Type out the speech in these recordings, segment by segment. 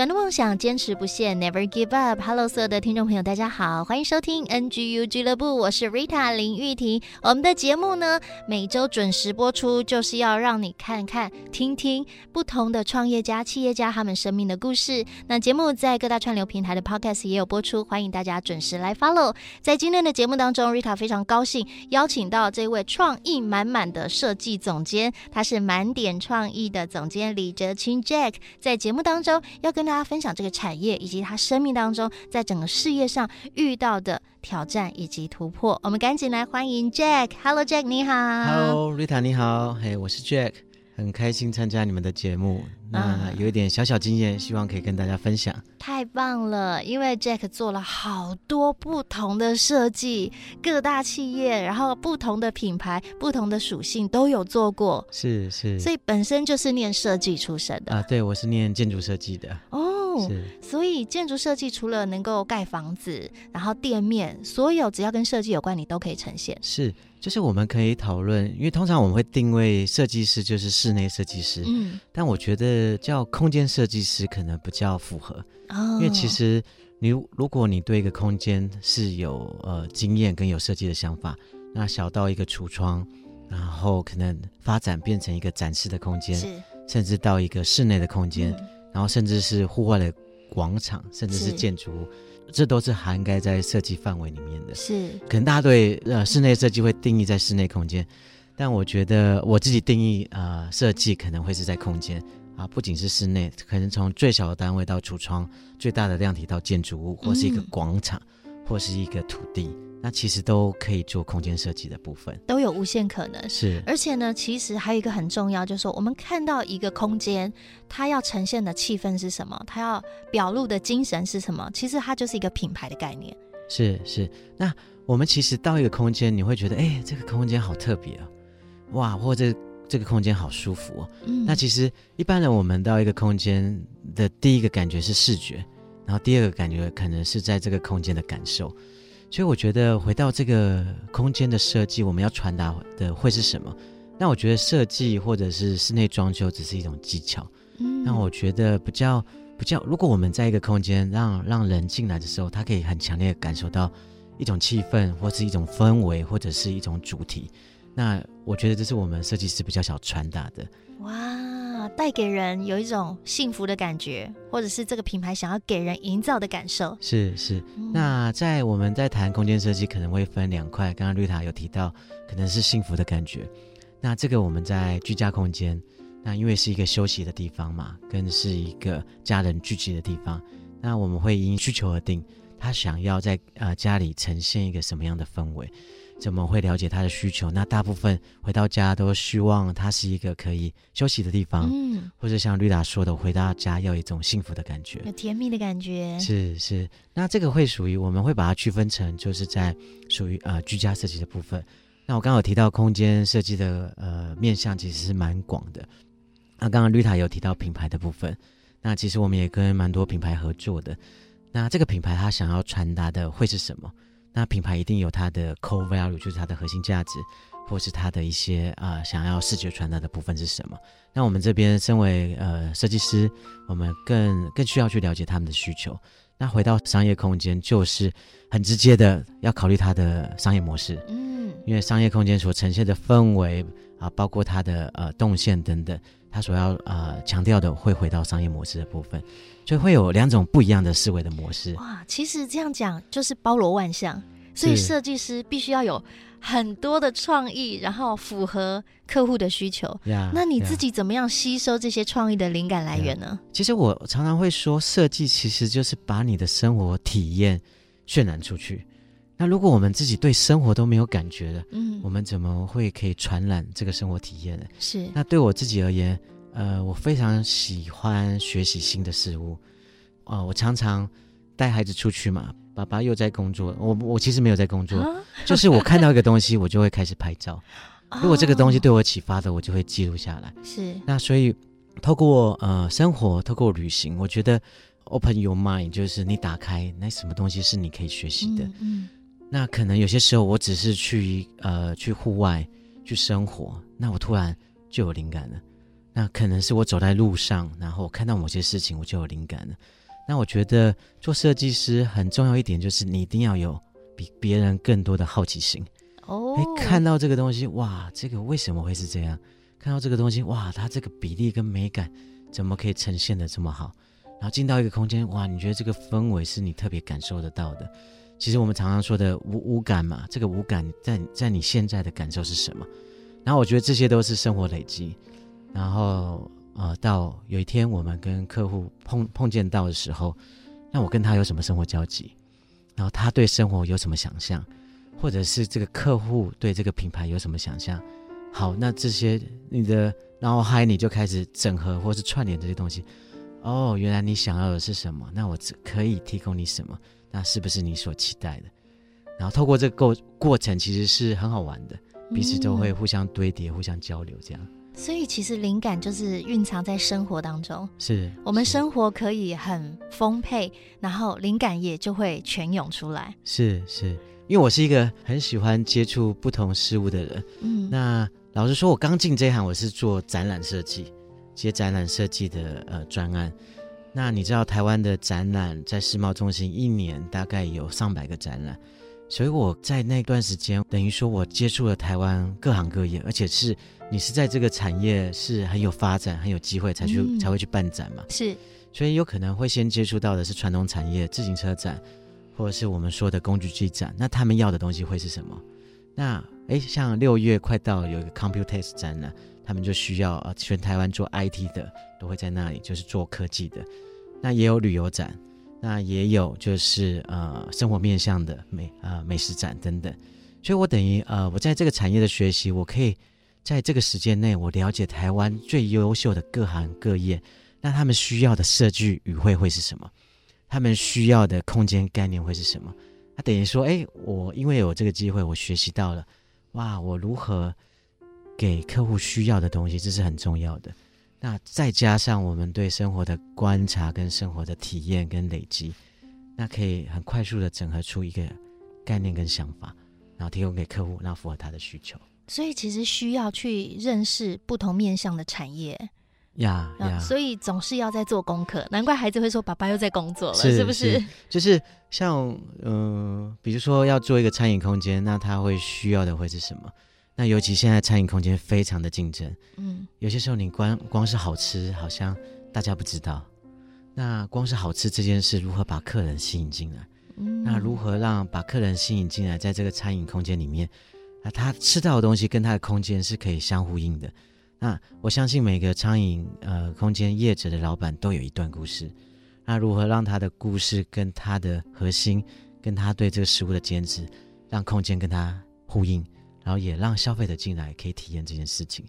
转动梦想，坚持不懈，Never give up。Hello，所有的听众朋友，大家好，欢迎收听 NGU 俱乐部，我是 Rita 林玉婷。我们的节目呢，每周准时播出，就是要让你看看、听听不同的创业家、企业家他们生命的故事。那节目在各大串流平台的 Podcast 也有播出，欢迎大家准时来 follow。在今天的节目当中，Rita 非常高兴邀请到这位创意满满的设计总监，他是满点创意的总监李哲清 Jack，在节目当中要跟跟大家分享这个产业以及他生命当中在整个事业上遇到的挑战以及突破。我们赶紧来欢迎 Jack。Hello Jack，你好。Hello Rita，你好。嘿，我是 Jack，很开心参加你们的节目。那有一点小小经验，希望可以跟大家分享。太棒了，因为 Jack 做了好多不同的设计，各大企业，然后不同的品牌、不同的属性都有做过。是是，所以本身就是念设计出身的啊。对，我是念建筑设计的。哦，是。所以建筑设计除了能够盖房子，然后店面，所有只要跟设计有关，你都可以呈现。是。就是我们可以讨论，因为通常我们会定位设计师就是室内设计师，嗯，但我觉得叫空间设计师可能比较符合，哦，因为其实你如果你对一个空间是有呃经验跟有设计的想法，那小到一个橱窗，然后可能发展变成一个展示的空间，是，甚至到一个室内的空间，嗯，然后甚至是户外的广场，甚至是建筑物。这都是涵盖在设计范围里面的，是可能大家对呃室内设计会定义在室内空间，但我觉得我自己定义呃设计可能会是在空间啊，不仅是室内，可能从最小的单位到橱窗，最大的量体到建筑物，或是一个广场，嗯、或是一个土地。那其实都可以做空间设计的部分，都有无限可能。是，而且呢，其实还有一个很重要，就是说我们看到一个空间，它要呈现的气氛是什么，它要表露的精神是什么，其实它就是一个品牌的概念。是是，那我们其实到一个空间，你会觉得，哎，这个空间好特别啊，哇，或者这个空间好舒服哦。嗯。那其实一般人我们到一个空间的第一个感觉是视觉，然后第二个感觉可能是在这个空间的感受。所以我觉得回到这个空间的设计，我们要传达的会是什么？那我觉得设计或者是室内装修只是一种技巧。嗯，那我觉得比较比较，如果我们在一个空间让让人进来的时候，他可以很强烈的感受到一种气氛，或是一种氛围，或者是一种主题。那我觉得这是我们设计师比较想传达的。哇。带给人有一种幸福的感觉，或者是这个品牌想要给人营造的感受。是是，那在我们在谈空间设计，可能会分两块。刚刚绿塔有提到，可能是幸福的感觉。那这个我们在居家空间，那因为是一个休息的地方嘛，跟是一个家人聚集的地方，那我们会因需求而定，他想要在呃家里呈现一个什么样的氛围。怎么会了解他的需求？那大部分回到家都希望他是一个可以休息的地方，嗯，或者像绿达说的，回到家要有一种幸福的感觉，有甜蜜的感觉。是是，那这个会属于我们会把它区分成，就是在属于呃居家设计的部分。那我刚刚有提到空间设计的呃面向其实是蛮广的。那刚刚绿塔有提到品牌的部分，那其实我们也跟蛮多品牌合作的。那这个品牌它想要传达的会是什么？那品牌一定有它的 core value，就是它的核心价值，或是它的一些啊、呃、想要视觉传达的部分是什么？那我们这边身为呃设计师，我们更更需要去了解他们的需求。那回到商业空间，就是很直接的要考虑它的商业模式，嗯，因为商业空间所呈现的氛围啊，包括它的呃动线等等，它所要呃强调的会回到商业模式的部分。所以会有两种不一样的思维的模式。哇，其实这样讲就是包罗万象，所以设计师必须要有很多的创意，然后符合客户的需求。Yeah, 那你自己怎么样吸收这些创意的灵感来源呢？Yeah. 其实我常常会说，设计其实就是把你的生活体验渲染出去。那如果我们自己对生活都没有感觉的，嗯，我们怎么会可以传染这个生活体验呢？是。那对我自己而言，呃，我非常喜欢学习新的事物。啊、呃，我常常带孩子出去嘛，爸爸又在工作，我我其实没有在工作，啊、就是我看到一个东西，我就会开始拍照。如果这个东西对我启发的，我就会记录下来。是。那所以透过呃生活，透过旅行，我觉得 open your mind 就是你打开，那什么东西是你可以学习的。嗯。嗯那可能有些时候，我只是去呃去户外去生活，那我突然就有灵感了。那可能是我走在路上，然后看到某些事情，我就有灵感了。那我觉得做设计师很重要一点就是，你一定要有比别人更多的好奇心。哦，哎，看到这个东西，哇，这个为什么会是这样？看到这个东西，哇，它这个比例跟美感怎么可以呈现得这么好？然后进到一个空间，哇，你觉得这个氛围是你特别感受得到的。其实我们常常说的无无感嘛，这个无感在在你现在的感受是什么？然后我觉得这些都是生活累积。然后呃，到有一天我们跟客户碰碰见到的时候，那我跟他有什么生活交集？然后他对生活有什么想象？或者是这个客户对这个品牌有什么想象？好，那这些你的然后嗨，你就开始整合或是串联这些东西。哦，原来你想要的是什么？那我只可以提供你什么？那是不是你所期待的？然后透过这个过过程，其实是很好玩的，彼此都会互相堆叠、嗯、互相交流，这样。所以其实灵感就是蕴藏在生活当中，是我们生活可以很丰沛，然后灵感也就会泉涌出来。是是，因为我是一个很喜欢接触不同事物的人。嗯，那老实说，我刚进这一行，我是做展览设计，接展览设计的呃专案。那你知道台湾的展览在世贸中心一年大概有上百个展览，所以我在那段时间等于说我接触了台湾各行各业，而且是你是在这个产业是很有发展、很有机会才去、嗯、才会去办展嘛。是，所以有可能会先接触到的是传统产业，自行车展，或者是我们说的工具机展。那他们要的东西会是什么？那诶，像六月快到有一个 Computex 展览。他们就需要呃，全台湾做 IT 的都会在那里，就是做科技的。那也有旅游展，那也有就是呃生活面向的美呃美食展等等。所以我等于呃我在这个产业的学习，我可以在这个时间内，我了解台湾最优秀的各行各业，那他们需要的设计语汇会是什么？他们需要的空间概念会是什么？那等于说，哎，我因为有这个机会，我学习到了，哇，我如何？给客户需要的东西，这是很重要的。那再加上我们对生活的观察跟生活的体验跟累积，那可以很快速的整合出一个概念跟想法，然后提供给客户，然后符合他的需求。所以其实需要去认识不同面向的产业呀呀，所以总是要在做功课。难怪孩子会说：“爸爸又在工作了，是，是不是？”就是像嗯、呃，比如说要做一个餐饮空间，那他会需要的会是什么？那尤其现在餐饮空间非常的竞争，嗯，有些时候你光光是好吃，好像大家不知道。那光是好吃这件事，如何把客人吸引进来？嗯，那如何让把客人吸引进来，在这个餐饮空间里面，那他吃到的东西跟他的空间是可以相呼应的。那我相信每个餐饮呃空间业者的老板都有一段故事。那如何让他的故事跟他的核心，跟他对这个食物的坚持，让空间跟他呼应？然后也让消费者进来可以体验这件事情，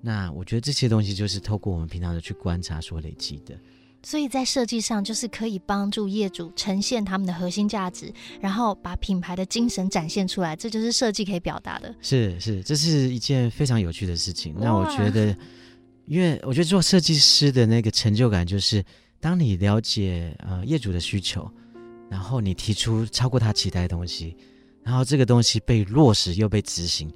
那我觉得这些东西就是透过我们平常的去观察所累积的。所以在设计上就是可以帮助业主呈现他们的核心价值，然后把品牌的精神展现出来，这就是设计可以表达的。是是，这是一件非常有趣的事情。那我觉得，因为我觉得做设计师的那个成就感，就是当你了解呃业主的需求，然后你提出超过他期待的东西。然后这个东西被落实又被执行，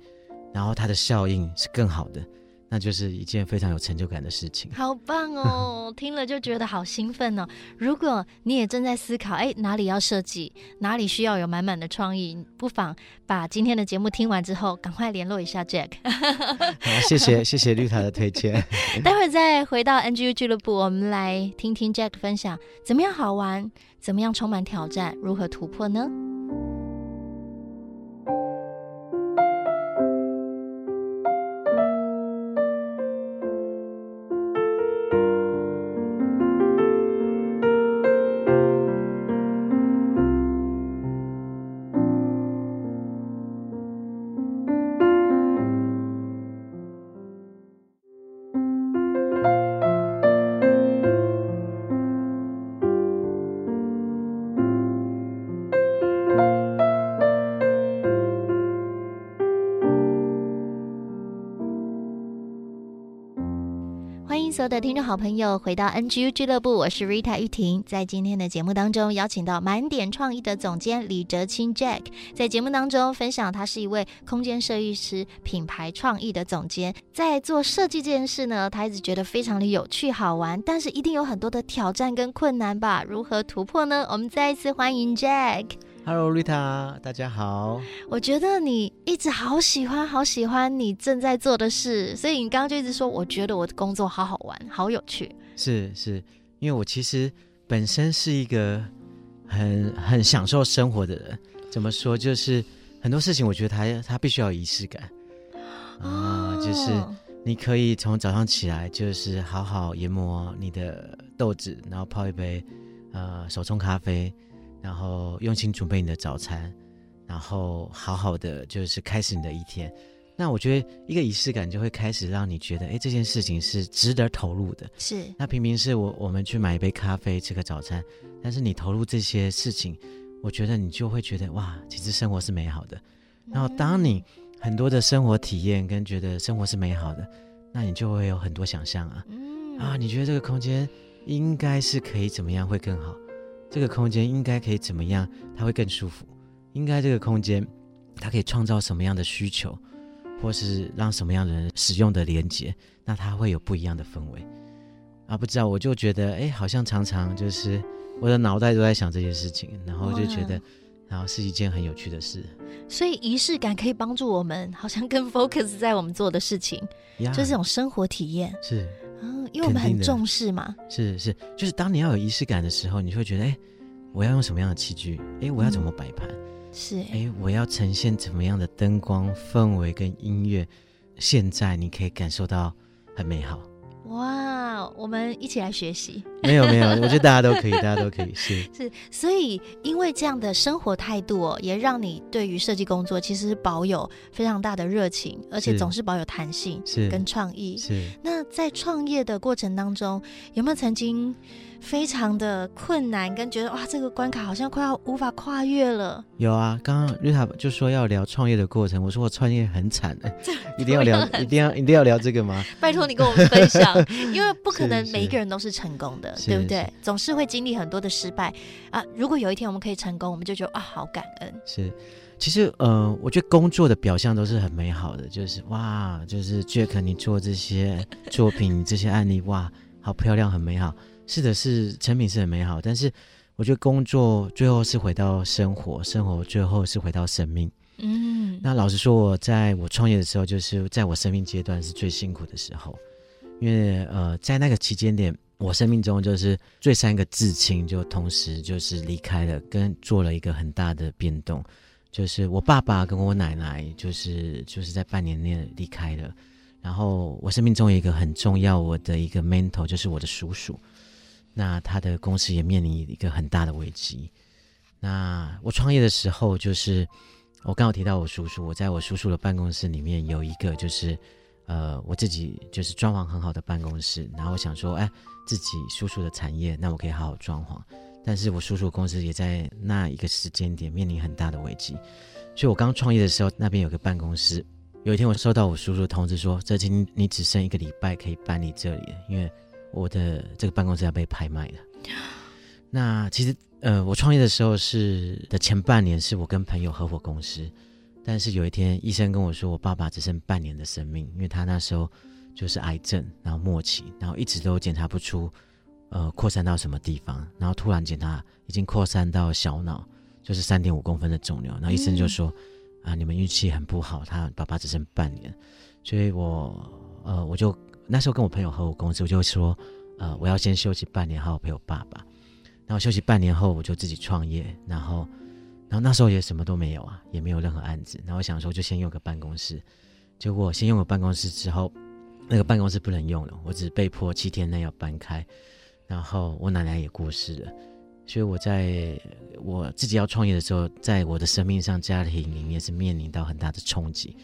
然后它的效应是更好的，那就是一件非常有成就感的事情。好棒哦，听了就觉得好兴奋哦。如果你也正在思考，哎，哪里要设计，哪里需要有满满的创意，不妨把今天的节目听完之后，赶快联络一下 Jack。好，谢谢谢谢绿塔的推荐。待会儿再回到 NGU 俱乐部，我们来听听 Jack 分享怎么样好玩，怎么样充满挑战，如何突破呢？欢迎所有的听众好朋友回到 NGU 俱乐部，我是 Rita 玉婷。在今天的节目当中，邀请到满点创意的总监李哲清 Jack，在节目当中分享他是一位空间设计师、品牌创意的总监。在做设计这件事呢，他一直觉得非常的有趣好玩，但是一定有很多的挑战跟困难吧？如何突破呢？我们再一次欢迎 Jack。Hello，Rita，大家好。我觉得你一直好喜欢，好喜欢你正在做的事，所以你刚刚就一直说，我觉得我的工作好好玩，好有趣。是是，因为我其实本身是一个很很享受生活的人。怎么说？就是很多事情，我觉得它它必须要有仪式感啊，就是你可以从早上起来，就是好好研磨你的豆子，然后泡一杯呃手冲咖啡。然后用心准备你的早餐，然后好好的就是开始你的一天。那我觉得一个仪式感就会开始让你觉得，哎，这件事情是值得投入的。是。那平平是我我们去买一杯咖啡吃个早餐，但是你投入这些事情，我觉得你就会觉得哇，其实生活是美好的。然后当你很多的生活体验跟觉得生活是美好的，那你就会有很多想象啊。嗯。啊，你觉得这个空间应该是可以怎么样会更好？这个空间应该可以怎么样？它会更舒服。应该这个空间，它可以创造什么样的需求，或是让什么样的人使用的连接？那它会有不一样的氛围啊！不知道，我就觉得，哎，好像常常就是我的脑袋都在想这些事情，然后就觉得，然后是一件很有趣的事。所以仪式感可以帮助我们，好像更 focus 在我们做的事情，就是这种生活体验。是。嗯，因为我们很重视嘛。是是，就是当你要有仪式感的时候，你就会觉得，哎，我要用什么样的器具？哎，我要怎么摆盘？嗯、是，哎，我要呈现怎么样的灯光氛围跟音乐？现在你可以感受到很美好。哇，我们一起来学习。没有没有，我觉得大家都可以，大家都可以。是是，所以因为这样的生活态度哦，也让你对于设计工作其实保有非常大的热情，而且总是保有弹性，是跟创意。是。那在创业的过程当中，有没有曾经？非常的困难，跟觉得哇，这个关卡好像快要无法跨越了。有啊，刚刚瑞塔就说要聊创业的过程，我说我创业很惨的，一定要聊，一定要一定要聊这个吗？拜托你跟我们分享，因为不可能每一个人都是成功的，对不对？总是会经历很多的失败啊。如果有一天我们可以成功，我们就觉得啊，好感恩。是，其实呃，我觉得工作的表象都是很美好的，就是哇，就是 Jack 你做这些 作品，这些案例哇，好漂亮，很美好。是的，是成品是很美好，但是我觉得工作最后是回到生活，生活最后是回到生命。嗯，那老实说，我在我创业的时候，就是在我生命阶段是最辛苦的时候，因为呃，在那个期间点，我生命中就是最三个至亲就同时就是离开了，跟做了一个很大的变动，就是我爸爸跟我奶奶就是就是在半年内离开了，然后我生命中有一个很重要我的一个 mentor 就是我的叔叔。那他的公司也面临一个很大的危机。那我创业的时候，就是我刚好提到我叔叔，我在我叔叔的办公室里面有一个，就是呃，我自己就是装潢很好的办公室。然后我想说，哎，自己叔叔的产业，那我可以好好装潢。但是我叔叔公司也在那一个时间点面临很大的危机。所以我刚创业的时候，那边有个办公室。有一天我收到我叔叔的通知说，这今你只剩一个礼拜可以搬离这里了，因为。我的这个办公室要被拍卖了。那其实，呃，我创业的时候是的前半年是我跟朋友合伙公司，但是有一天医生跟我说，我爸爸只剩半年的生命，因为他那时候就是癌症，然后末期，然后一直都检查不出，呃，扩散到什么地方，然后突然检查已经扩散到小脑，就是三点五公分的肿瘤，然后医生就说，嗯、啊，你们运气很不好，他爸爸只剩半年，所以我，呃，我就。那时候跟我朋友合我公司，我就说，呃，我要先休息半年，好好陪我爸爸。然后休息半年后，我就自己创业。然后，然后那时候也什么都没有啊，也没有任何案子。然后我想说，就先用个办公室。结果先用个办公室之后，那个办公室不能用了，我只被迫七天内要搬开。然后我奶奶也过世了，所以我在我自己要创业的时候，在我的生命上、家庭里面是面临到很大的冲击。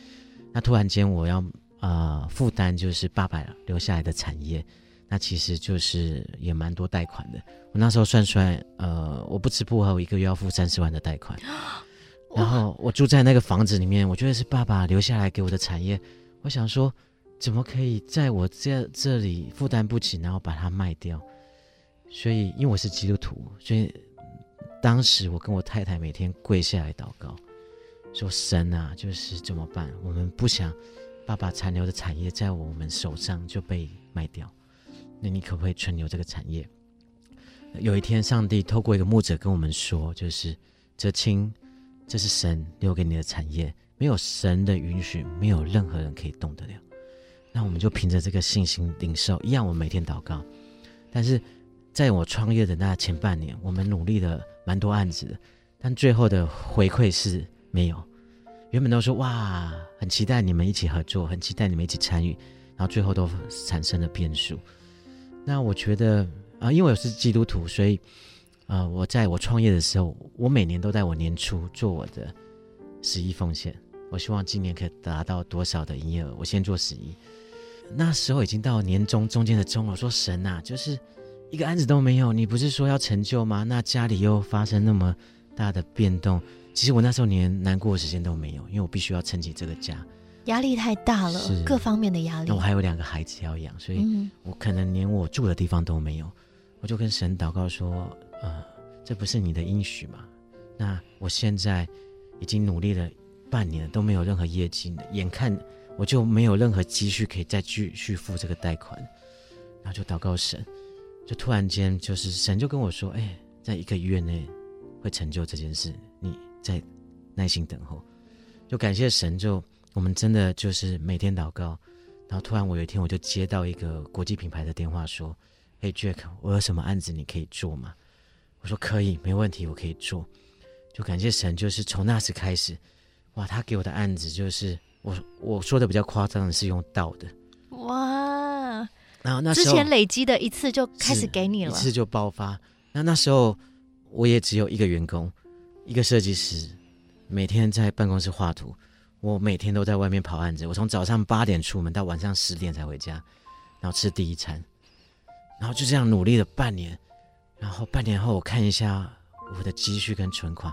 那突然间我要。呃，负担就是爸爸留下来的产业，那其实就是也蛮多贷款的。我那时候算出来，呃，我不吃不喝，我一个月要付三十万的贷款。然后我住在那个房子里面，我觉得是爸爸留下来给我的产业。我想说，怎么可以在我这这里负担不起，然后把它卖掉？所以，因为我是基督徒，所以当时我跟我太太每天跪下来祷告，说：“神啊，就是怎么办？我们不想爸爸残留的产业在我们手上就被卖掉，那你可不可以存留这个产业？”有一天，上帝透过一个牧者跟我们说：“就是哲青，这是神留给你的产业，没有神的允许，没有任何人可以动得了。”那我们就凭着这个信心领受，一样，我每天祷告，但是。在我创业的那前半年，我们努力了蛮多案子的，但最后的回馈是没有。原本都说哇，很期待你们一起合作，很期待你们一起参与，然后最后都产生了变数。那我觉得啊、因为我是基督徒，所以啊、呃，我在我创业的时候，我每年都在我年初做我的十一奉献。我希望今年可以达到多少的营业额，我先做十一。那时候已经到年终中间的中了，我说神啊，就是。一个案子都没有，你不是说要成就吗？那家里又发生那么大的变动，其实我那时候连难过的时间都没有，因为我必须要撑起这个家，压力太大了，各方面的压力。那我还有两个孩子要养，所以我可能连我住的地方都没有。我就跟神祷告说：“呃，这不是你的应许吗？那我现在已经努力了半年了，都没有任何业绩，眼看我就没有任何积蓄可以再继续付这个贷款，然后就祷告神。”就突然间，就是神就跟我说：“哎，在一个月内会成就这件事，你再耐心等候。”就感谢神，就我们真的就是每天祷告。然后突然我有一天我就接到一个国际品牌的电话，说：“嘿，Jack，我有什么案子你可以做吗？”我说：“可以，没问题，我可以做。”就感谢神，就是从那时开始，哇，他给我的案子就是我我说的比较夸张的是用倒的，哇。然后那之前累积的一次就开始给你了，一次就爆发。那那时候我也只有一个员工，一个设计师，每天在办公室画图。我每天都在外面跑案子，我从早上八点出门到晚上十点才回家，然后吃第一餐。然后就这样努力了半年。然后半年后我看一下我的积蓄跟存款，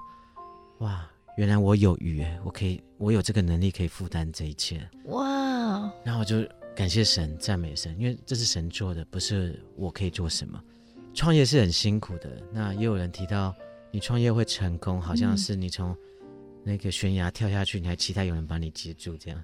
哇，原来我有余，我可以，我有这个能力可以负担这一切。哇，然后我就。感谢神，赞美神，因为这是神做的，不是我可以做什么。创业是很辛苦的，那也有人提到你创业会成功，好像是你从那个悬崖跳下去，你还期待有人把你接住这样。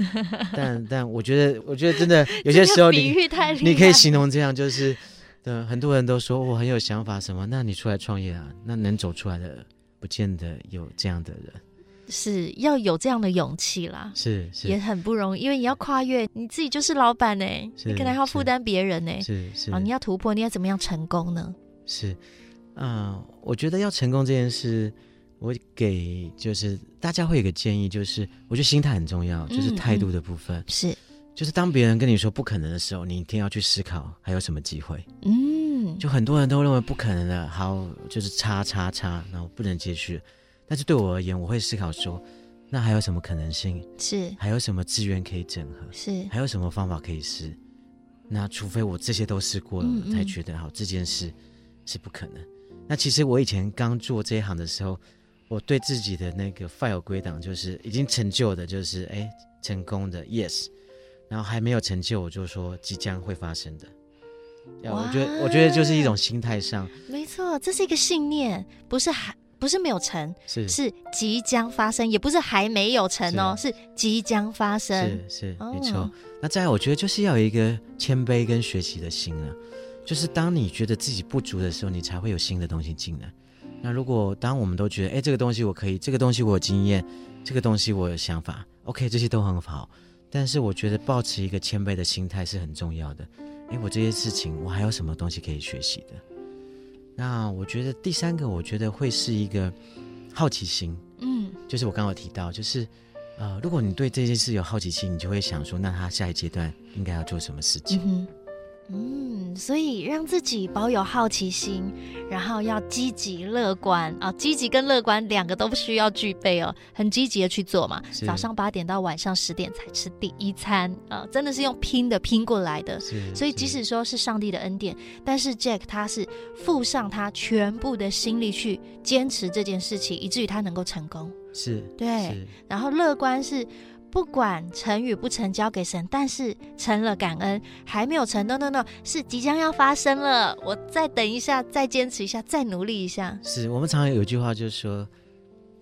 但但我觉得，我觉得真的 有些时候你你可以形容这样，就是对很多人都说我很有想法什么，那你出来创业啊，那能走出来的不见得有这样的人。是要有这样的勇气啦，是是，也很不容易，因为你要跨越，你自己就是老板呢，你可能还要负担别人呢，是是，啊，你要突破，你要怎么样成功呢？是，嗯、呃，我觉得要成功这件事，我给就是大家会有个建议，就是我觉得心态很重要，就是态度的部分，嗯嗯、是，就是当别人跟你说不可能的时候，你一定要去思考还有什么机会，嗯，就很多人都认为不可能的，好，就是叉叉叉，然后不能继续。但是对我而言，我会思考说，那还有什么可能性？是还有什么资源可以整合？是还有什么方法可以试？那除非我这些都试过了，嗯嗯才觉得好这件事是不可能。那其实我以前刚做这一行的时候，我对自己的那个 file 归档就是已经成就的，就是哎成功的 yes，然后还没有成就，我就说即将会发生的。我觉得我觉得就是一种心态上，没错，这是一个信念，不是还。不是没有成，是是即将发生，也不是还没有成哦，是，是即将发生，是是、哦、没错。那再来，我觉得就是要有一个谦卑跟学习的心啊，就是当你觉得自己不足的时候，你才会有新的东西进来。那如果当我们都觉得，哎，这个东西我可以，这个东西我有经验，这个东西我有想法，OK，这些都很好。但是我觉得保持一个谦卑的心态是很重要的。哎，我这些事情我还有什么东西可以学习的？那我觉得第三个，我觉得会是一个好奇心，嗯，就是我刚刚有提到，就是呃，如果你对这件事有好奇心，你就会想说，那他下一阶段应该要做什么事情？嗯嗯，所以让自己保有好奇心，然后要积极乐观啊，积极跟乐观两个都需要具备哦，很积极的去做嘛。早上八点到晚上十点才吃第一餐啊，真的是用拼的拼过来的。所以即使说是上帝的恩典，但是 Jack 他是付上他全部的心力去坚持这件事情，以至于他能够成功。是，对。然后乐观是。不管成与不成，交给神。但是成了感恩，还没有成，no no no，是即将要发生了。我再等一下，再坚持一下，再努力一下。是我们常常有一句话，就是说。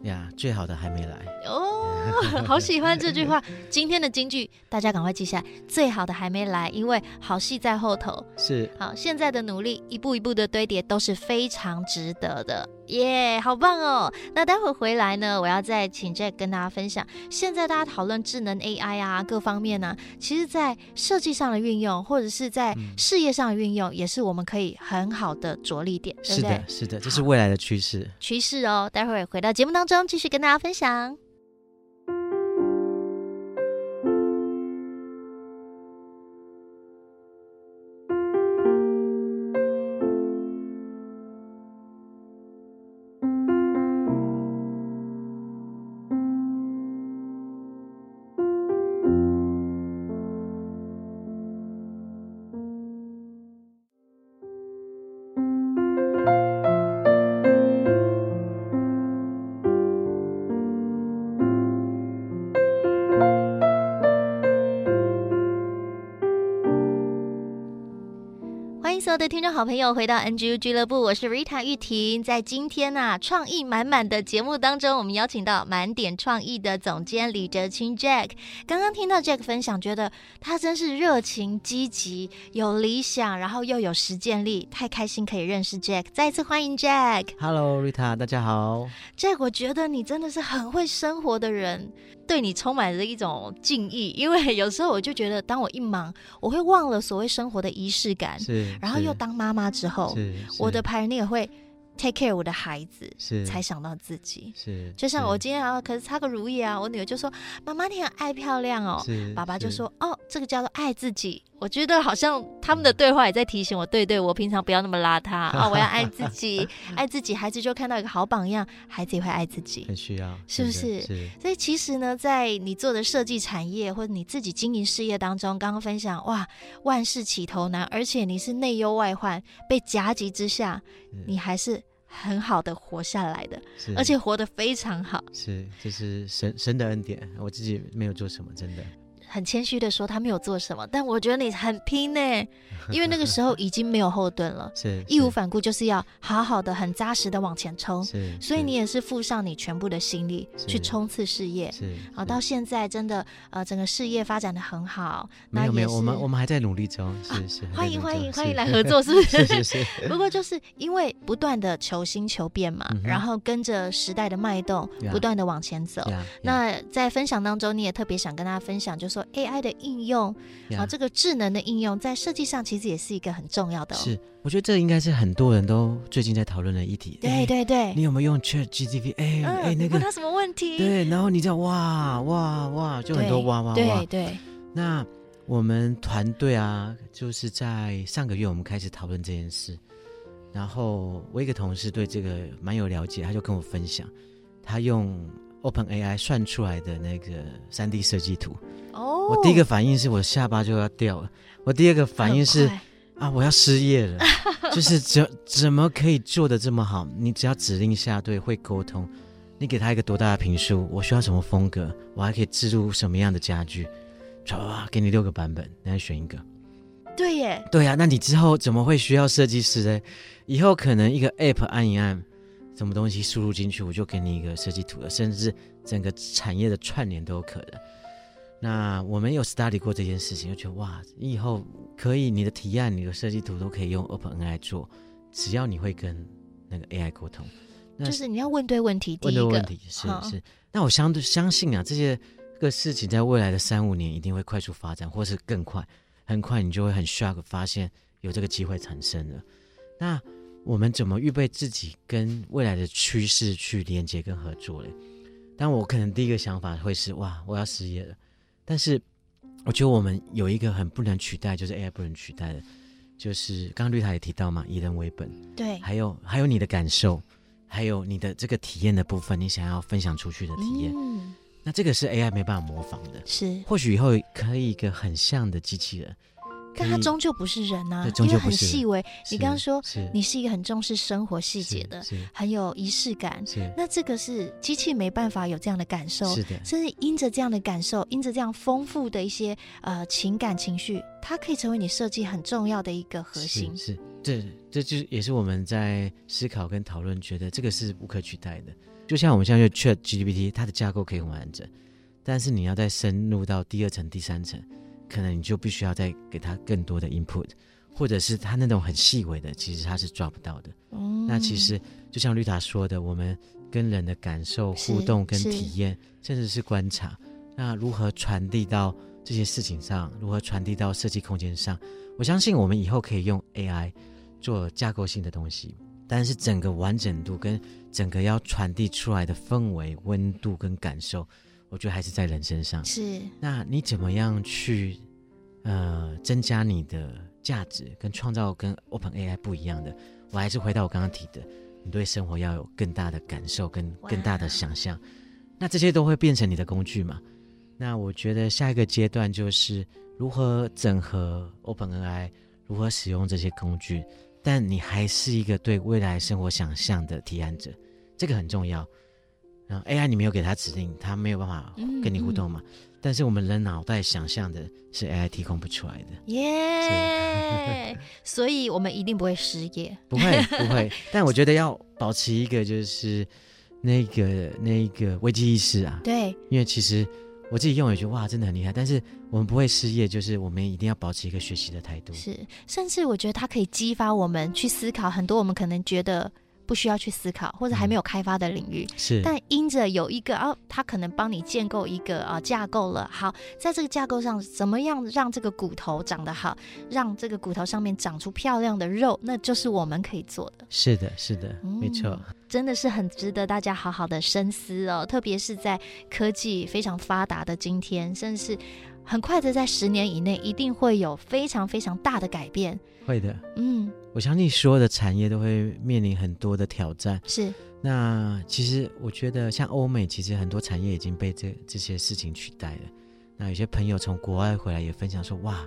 呀，最好的还没来哦，好喜欢这句话。今天的金句，大家赶快记下来。最好的还没来，因为好戏在后头。是，好，现在的努力，一步一步的堆叠，都是非常值得的。耶、yeah，好棒哦！那待会回来呢，我要再请 Jack 跟大家分享。现在大家讨论智能 AI 啊，各方面呢、啊，其实在设计上的运用，或者是在事业上的运用，也是我们可以很好的着力点，对不对？是的，是的，这是未来的趋势。趋势哦，待会回到节目当中，继续跟大家分享。听众好朋友，回到 NGU 俱乐部，我是 Rita 玉婷。在今天呐、啊，创意满满的节目当中，我们邀请到满点创意的总监李哲清 Jack。刚刚听到 Jack 分享，觉得他真是热情积极、有理想，然后又有实践力，太开心可以认识 Jack。再一次欢迎 Jack。Hello Rita，大家好。Jack，我觉得你真的是很会生活的人。对你充满着一种敬意，因为有时候我就觉得，当我一忙，我会忘了所谓生活的仪式感。是，然后又当妈妈之后，我的 p a r 也会。take care 我的孩子，是才想到自己，是就像我今天啊，可是擦个乳液啊，我女儿就说：“妈妈你很爱漂亮哦。”爸爸就说：“哦，这个叫做爱自己。”我觉得好像他们的对话也在提醒我，对对，我平常不要那么邋遢啊，我要爱自己，爱自己，孩子就看到一个好榜样，孩子也会爱自己，很需要，是不是？是。所以其实呢，在你做的设计产业或者你自己经营事业当中，刚刚分享哇，万事起头难，而且你是内忧外患，被夹击之下，你还是。很好的活下来的，而且活得非常好。是，这是神神的恩典，我自己没有做什么，真的。很谦虚的说，他没有做什么，但我觉得你很拼呢，因为那个时候已经没有后盾了，是义无反顾，就是要好好的、很扎实的往前冲。是，所以你也是付上你全部的心力去冲刺事业。是，啊，到现在真的呃，整个事业发展的很好。没有没有，我们我们还在努力中。是是，欢迎欢迎欢迎来合作，是不是？是是。不过就是因为不断的求新求变嘛，然后跟着时代的脉动，不断的往前走。那在分享当中，你也特别想跟大家分享，就是说 AI 的应。应用啊，这个智能的应用在设计上其实也是一个很重要的。是，我觉得这应该是很多人都最近在讨论的议题。对对对，你有没有用 ChatGPT？哎哎，那个问他什么问题？对，然后你知道哇哇哇，就很多哇哇哇。对对。那我们团队啊，就是在上个月我们开始讨论这件事，然后我一个同事对这个蛮有了解，他就跟我分享，他用 OpenAI 算出来的那个 3D 设计图。哦，我第一个反应是我下巴就要掉了。我第二个反应是啊，我要失业了。就是怎怎么可以做的这么好？你只要指令下对，会沟通，你给他一个多大的评数，我需要什么风格，我还可以置入什么样的家具，唰，给你六个版本，你来选一个。对耶，对呀、啊，那你之后怎么会需要设计师呢？以后可能一个 app 按一按，什么东西输入进去，我就给你一个设计图了，甚至整个产业的串联都有可能。那我们有 study 过这件事情，就觉得哇，你以后可以你的提案、你的设计图都可以用 OpenAI 做，只要你会跟那个 AI 沟通，那就是你要问对问题。问对问题是是。那我相对相信啊，这些个事情在未来的三五年一定会快速发展，或是更快，很快你就会很 shock 发现有这个机会产生了。那我们怎么预备自己跟未来的趋势去连接跟合作嘞？但我可能第一个想法会是哇，我要失业了。但是，我觉得我们有一个很不能取代，就是 AI 不能取代的，就是刚刚绿塔也提到嘛，以人为本。对，还有还有你的感受，还有你的这个体验的部分，你想要分享出去的体验，嗯，那这个是 AI 没办法模仿的。是，或许以后可以一个很像的机器人，但它终究不是人啊，因为很细微。你刚刚说你是一个很重视生活细节的，很有仪式感。那这个是机器没办法有这样的感受，是的。甚至因着这样的感受，因着这样丰富的一些呃情感情绪，它可以成为你设计很重要的一个核心。是，这这就也是我们在思考跟讨论，觉得这个是无可取代的。就像我们现在用 ChatGPT，它的架构可以很完整，但是你要再深入到第二层、第三层。可能你就必须要再给他更多的 input，或者是他那种很细微的，其实他是抓不到的。嗯，那其实就像绿塔说的，我们跟人的感受、互动跟体验，甚至是观察，那如何传递到这些事情上，如何传递到设计空间上？我相信我们以后可以用 AI 做架构性的东西，但是整个完整度跟整个要传递出来的氛围、温度跟感受。我觉得还是在人身上。是，那你怎么样去呃增加你的价值，跟创造跟 Open AI 不一样的？我还是回到我刚刚提的，你对生活要有更大的感受跟更大的想象。那这些都会变成你的工具嘛？那我觉得下一个阶段就是如何整合 Open AI，如何使用这些工具，但你还是一个对未来生活想象的提案者，这个很重要。然后 AI 你没有给他指令，他没有办法跟你互动嘛？嗯嗯、但是我们人脑袋想象的是 AI 提供不出来的。耶！所以我们一定不会失业。不会不 会，但我觉得要保持一个就是那个那个危机意识啊。对，因为其实我自己用也觉得哇，真的很厉害。但是我们不会失业，就是我们一定要保持一个学习的态度。是，甚至我觉得它可以激发我们去思考很多我们可能觉得。不需要去思考或者还没有开发的领域，嗯、是，但因着有一个哦，他可能帮你建构一个啊、哦、架构了。好，在这个架构上，怎么样让这个骨头长得好，让这个骨头上面长出漂亮的肉，那就是我们可以做的。是的，是的，嗯、没错，真的是很值得大家好好的深思哦。特别是在科技非常发达的今天，甚至是很快的在十年以内，一定会有非常非常大的改变。会的，嗯。我相信所有的产业都会面临很多的挑战。是，那其实我觉得，像欧美，其实很多产业已经被这这些事情取代了。那有些朋友从国外回来也分享说：“哇，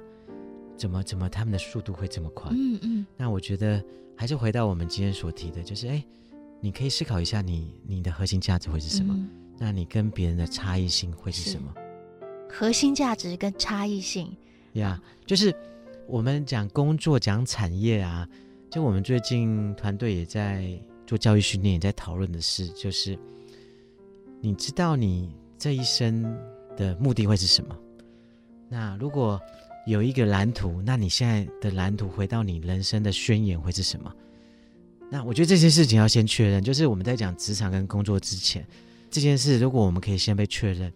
怎么怎么他们的速度会这么快？”嗯嗯。那我觉得还是回到我们今天所提的，就是哎，你可以思考一下你，你你的核心价值会是什么？嗯、那你跟别人的差异性会是什么？核心价值跟差异性呀就是。我们讲工作，讲产业啊，就我们最近团队也在做教育训练，也在讨论的是，就是你知道你这一生的目的会是什么？那如果有一个蓝图，那你现在的蓝图回到你人生的宣言会是什么？那我觉得这些事情要先确认，就是我们在讲职场跟工作之前，这件事如果我们可以先被确认，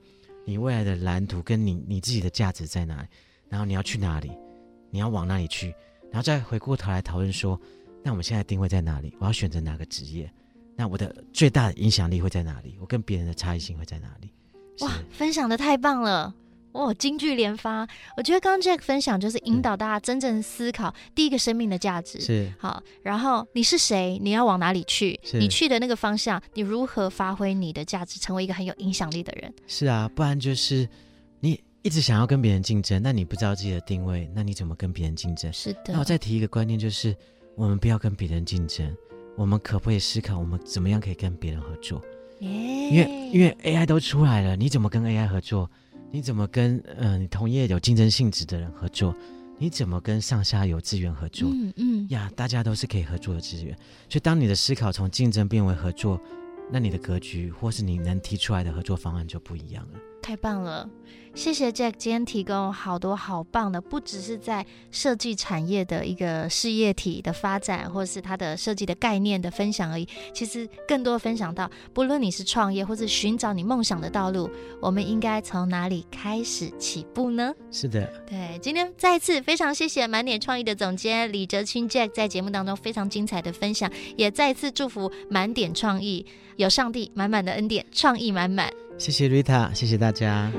你未来的蓝图跟你你自己的价值在哪里，然后你要去哪里？你要往哪里去？然后再回过头来讨论说，那我们现在定位在哪里？我要选择哪个职业？那我的最大的影响力会在哪里？我跟别人的差异性会在哪里？哇，分享的太棒了！哇，金句连发！我觉得刚刚 Jack 分享就是引导大家真正思考第一个生命的价值是好，然后你是谁？你要往哪里去？你去的那个方向，你如何发挥你的价值，成为一个很有影响力的人？是啊，不然就是你。一直想要跟别人竞争，那你不知道自己的定位，那你怎么跟别人竞争？是的。那我再提一个观念，就是我们不要跟别人竞争，我们可不可以思考，我们怎么样可以跟别人合作？因为因为 AI 都出来了，你怎么跟 AI 合作？你怎么跟呃你同业有竞争性质的人合作？你怎么跟上下游资源合作？嗯嗯。呀，大家都是可以合作的资源。所以当你的思考从竞争变为合作，那你的格局或是你能提出来的合作方案就不一样了。太棒了。谢谢 Jack，今天提供好多好棒的，不只是在设计产业的一个事业体的发展，或者是它的设计的概念的分享而已。其实更多分享到，不论你是创业或是寻找你梦想的道路，我们应该从哪里开始起步呢？是的，对。今天再一次非常谢谢满点创意的总监李哲清 Jack 在节目当中非常精彩的分享，也再一次祝福满点创意有上帝满满的恩典，创意满满。谢谢 Rita，谢谢大家。